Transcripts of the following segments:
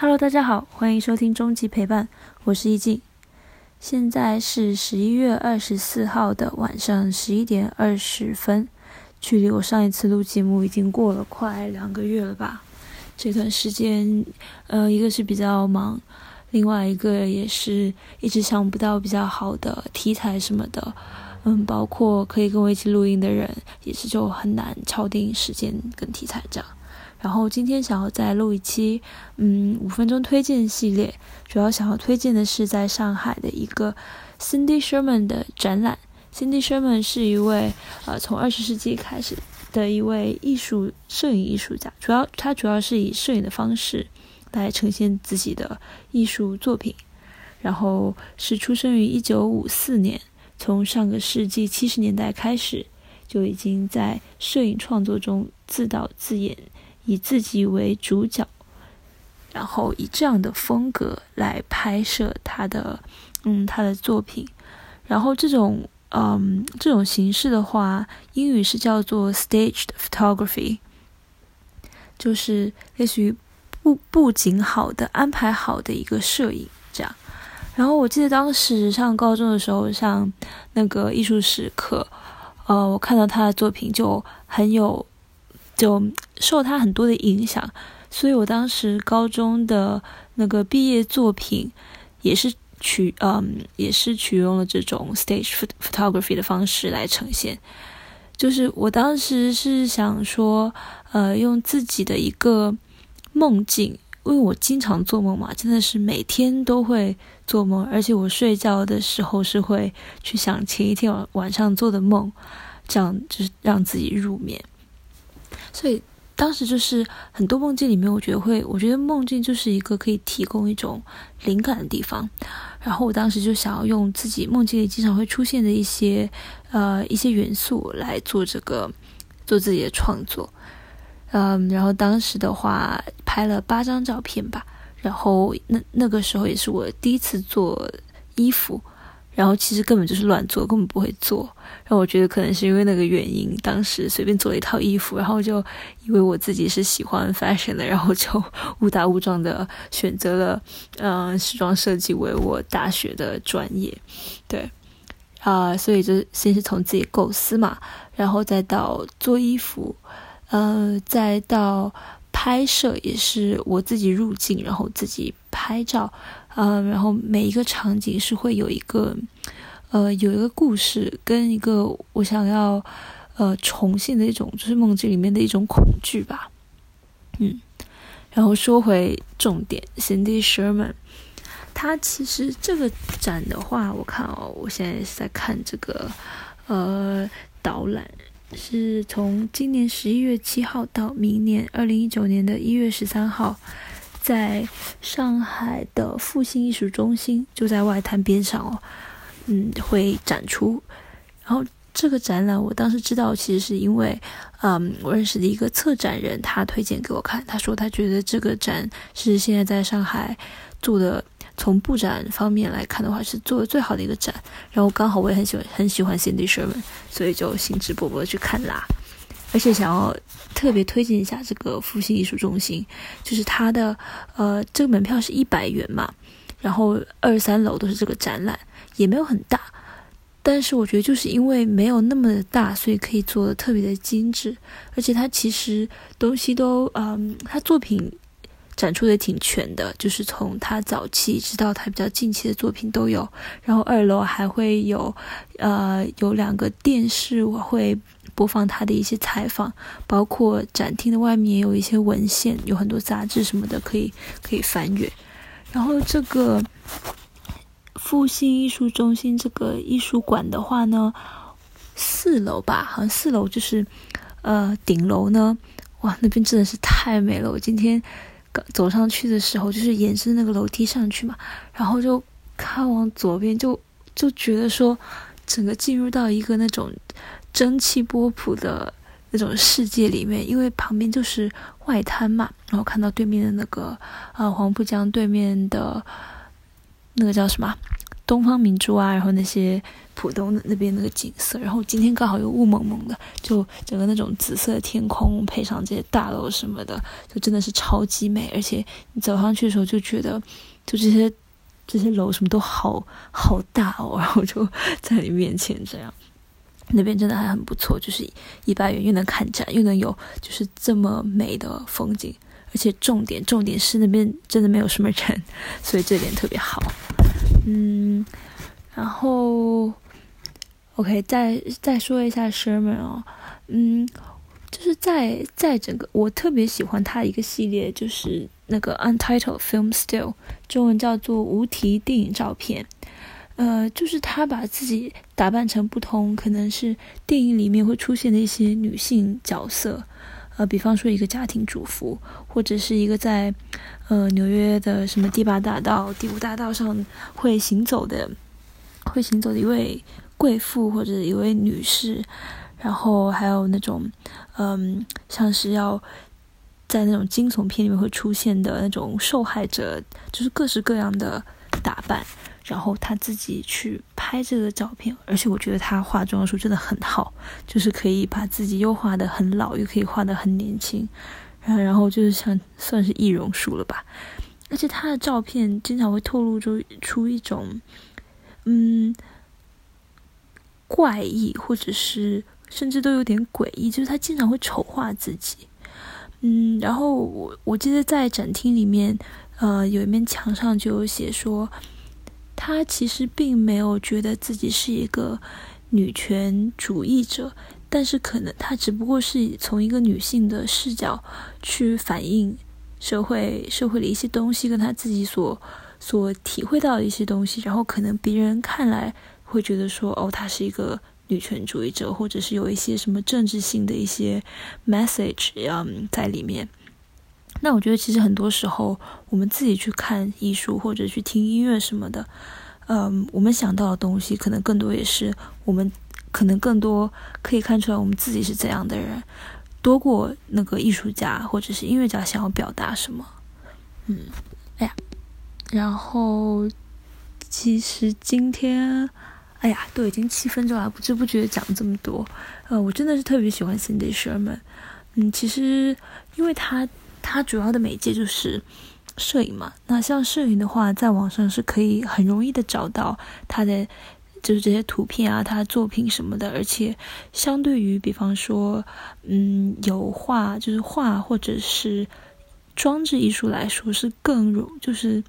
Hello，大家好，欢迎收听终极陪伴，我是易静。现在是十一月二十四号的晚上十一点二十分，距离我上一次录节目已经过了快两个月了吧？这段时间，呃，一个是比较忙，另外一个也是一直想不到比较好的题材什么的，嗯，包括可以跟我一起录音的人，也是就很难敲定时间跟题材这样。然后今天想要再录一期，嗯，五分钟推荐系列，主要想要推荐的是在上海的一个 Cindy Sherman 的展览。Cindy Sherman 是一位呃从二十世纪开始的一位艺术摄影艺术家，主要他主要是以摄影的方式来呈现自己的艺术作品。然后是出生于一九五四年，从上个世纪七十年代开始就已经在摄影创作中自导自演。以自己为主角，然后以这样的风格来拍摄他的，嗯，他的作品。然后这种，嗯，这种形式的话，英语是叫做 staged photography，就是类似于布布景好的、安排好的一个摄影这样。然后我记得当时上高中的时候，上那个艺术史课，呃，我看到他的作品就很有。就受他很多的影响，所以我当时高中的那个毕业作品也是取嗯也是取用了这种 stage photography 的方式来呈现。就是我当时是想说，呃，用自己的一个梦境，因为我经常做梦嘛，真的是每天都会做梦，而且我睡觉的时候是会去想前一天晚晚上做的梦，这样就是让自己入眠。所以当时就是很多梦境里面，我觉得会，我觉得梦境就是一个可以提供一种灵感的地方。然后我当时就想要用自己梦境里经常会出现的一些呃一些元素来做这个做自己的创作。嗯，然后当时的话拍了八张照片吧。然后那那个时候也是我第一次做衣服。然后其实根本就是乱做，根本不会做。然后我觉得可能是因为那个原因，当时随便做了一套衣服，然后就以为我自己是喜欢 fashion 的，然后就误打误撞的选择了嗯时装设计为我大学的专业。对，啊，所以就先是从自己构思嘛，然后再到做衣服，呃，再到拍摄，也是我自己入镜，然后自己拍照。呃，然后每一个场景是会有一个，呃，有一个故事跟一个我想要，呃，重现的一种，就是梦境里面的一种恐惧吧。嗯，然后说回重点，Cindy Sherman，他其实这个展的话，我看哦，我现在是在看这个，呃，导览是从今年十一月七号到明年二零一九年的一月十三号。在上海的复兴艺术中心，就在外滩边上哦，嗯，会展出。然后这个展览，我当时知道，其实是因为，嗯，我认识的一个策展人，他推荐给我看。他说他觉得这个展是现在在上海做的，从布展方面来看的话，是做的最好的一个展。然后刚好我也很喜欢很喜欢 Cindy Sherman，所以就兴致勃勃去看啦。而且想要特别推荐一下这个复兴艺术中心，就是它的呃，这个门票是一百元嘛，然后二三楼都是这个展览，也没有很大，但是我觉得就是因为没有那么的大，所以可以做的特别的精致，而且它其实东西都嗯，它作品展出的挺全的，就是从他早期直到他比较近期的作品都有，然后二楼还会有呃有两个电视我会。播放他的一些采访，包括展厅的外面也有一些文献，有很多杂志什么的可以可以翻阅。然后这个复兴艺术中心这个艺术馆的话呢，四楼吧，好像四楼就是呃顶楼呢，哇，那边真的是太美了。我今天刚走上去的时候，就是沿着那个楼梯上去嘛，然后就看往左边，就就觉得说整个进入到一个那种。蒸汽波普的那种世界里面，因为旁边就是外滩嘛，然后看到对面的那个呃黄浦江对面的那个叫什么东方明珠啊，然后那些浦东的那边那个景色，然后今天刚好又雾蒙蒙的，就整个那种紫色天空配上这些大楼什么的，就真的是超级美。而且你走上去的时候就觉得，就这些这些楼什么都好好大哦，然后就在你面前这样。那边真的还很不错，就是一百元又能看展，又能有就是这么美的风景，而且重点重点是那边真的没有什么人，所以这点特别好。嗯，然后，OK，再再说一下 Sherman 哦，嗯，就是在在整个我特别喜欢他一个系列，就是那个 Untitled Film Still，中文叫做无题电影照片。呃，就是他把自己打扮成不同，可能是电影里面会出现的一些女性角色，呃，比方说一个家庭主妇，或者是一个在呃纽约的什么第八大道、第五大道上会行走的，会行走的一位贵妇或者一位女士，然后还有那种嗯，像是要在那种惊悚片里面会出现的那种受害者，就是各式各样的打扮。然后他自己去拍这个照片，而且我觉得他化妆的时候真的很好，就是可以把自己又画的很老，又可以画的很年轻，然后然后就是像算是易容术了吧。而且他的照片经常会透露出出一种，嗯，怪异，或者是甚至都有点诡异，就是他经常会丑化自己。嗯，然后我我记得在展厅里面，呃，有一面墙上就有写说。他其实并没有觉得自己是一个女权主义者，但是可能他只不过是从一个女性的视角去反映社会社会的一些东西，跟他自己所所体会到的一些东西，然后可能别人看来会觉得说，哦，他是一个女权主义者，或者是有一些什么政治性的一些 message 嗯在里面。那我觉得，其实很多时候，我们自己去看艺术或者去听音乐什么的，嗯，我们想到的东西，可能更多也是我们可能更多可以看出来，我们自己是怎样的人，多过那个艺术家或者是音乐家想要表达什么。嗯，哎呀，然后其实今天，哎呀，都已经七分钟了，不知不觉讲这么多。呃，我真的是特别喜欢 Cindy Sherman。嗯，其实因为他。它主要的媒介就是摄影嘛。那像摄影的话，在网上是可以很容易的找到他的，就是这些图片啊，他的作品什么的。而且，相对于比方说，嗯，油画，就是画或者是装置艺术来说，是更容，就是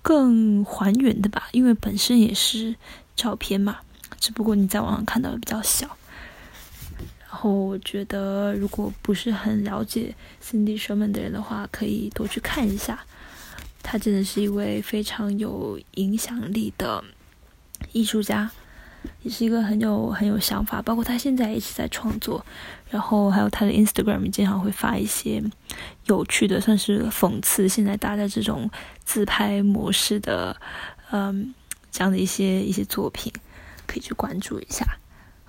更还原的吧。因为本身也是照片嘛，只不过你在网上看到的比较小。然后我觉得，如果不是很了解 Cindy Sherman 的人的话，可以多去看一下。他真的是一位非常有影响力的艺术家，也是一个很有很有想法。包括他现在一直在创作，然后还有他的 Instagram 经常会发一些有趣的，算是讽刺现在大家这种自拍模式的，嗯，这样的一些一些作品，可以去关注一下。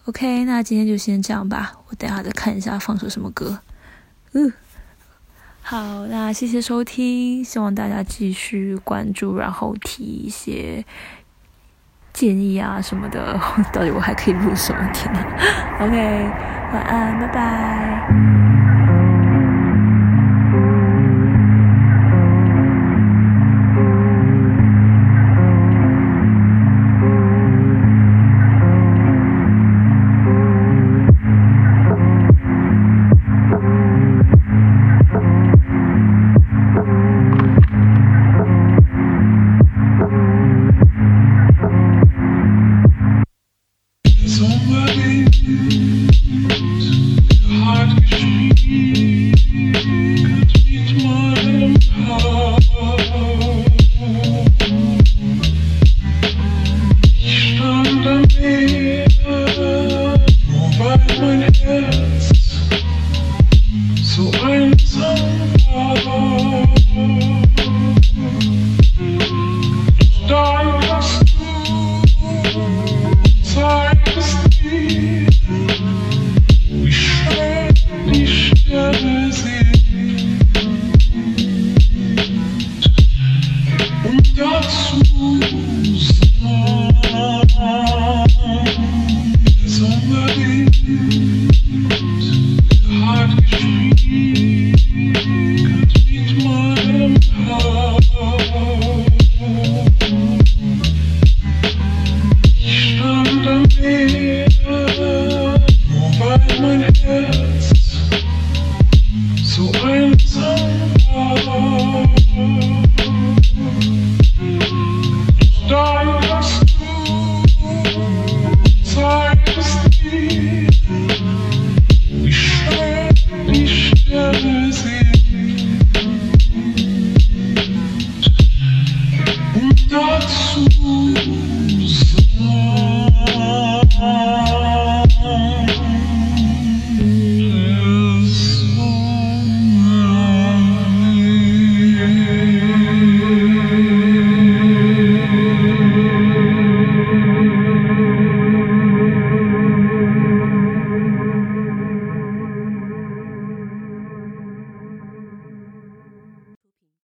OK，那今天就先这样吧。我等下再看一下放首什么歌。嗯，好，那谢谢收听，希望大家继续关注，然后提一些建议啊什么的。到底我还可以录什么天呢？OK，晚安，拜拜。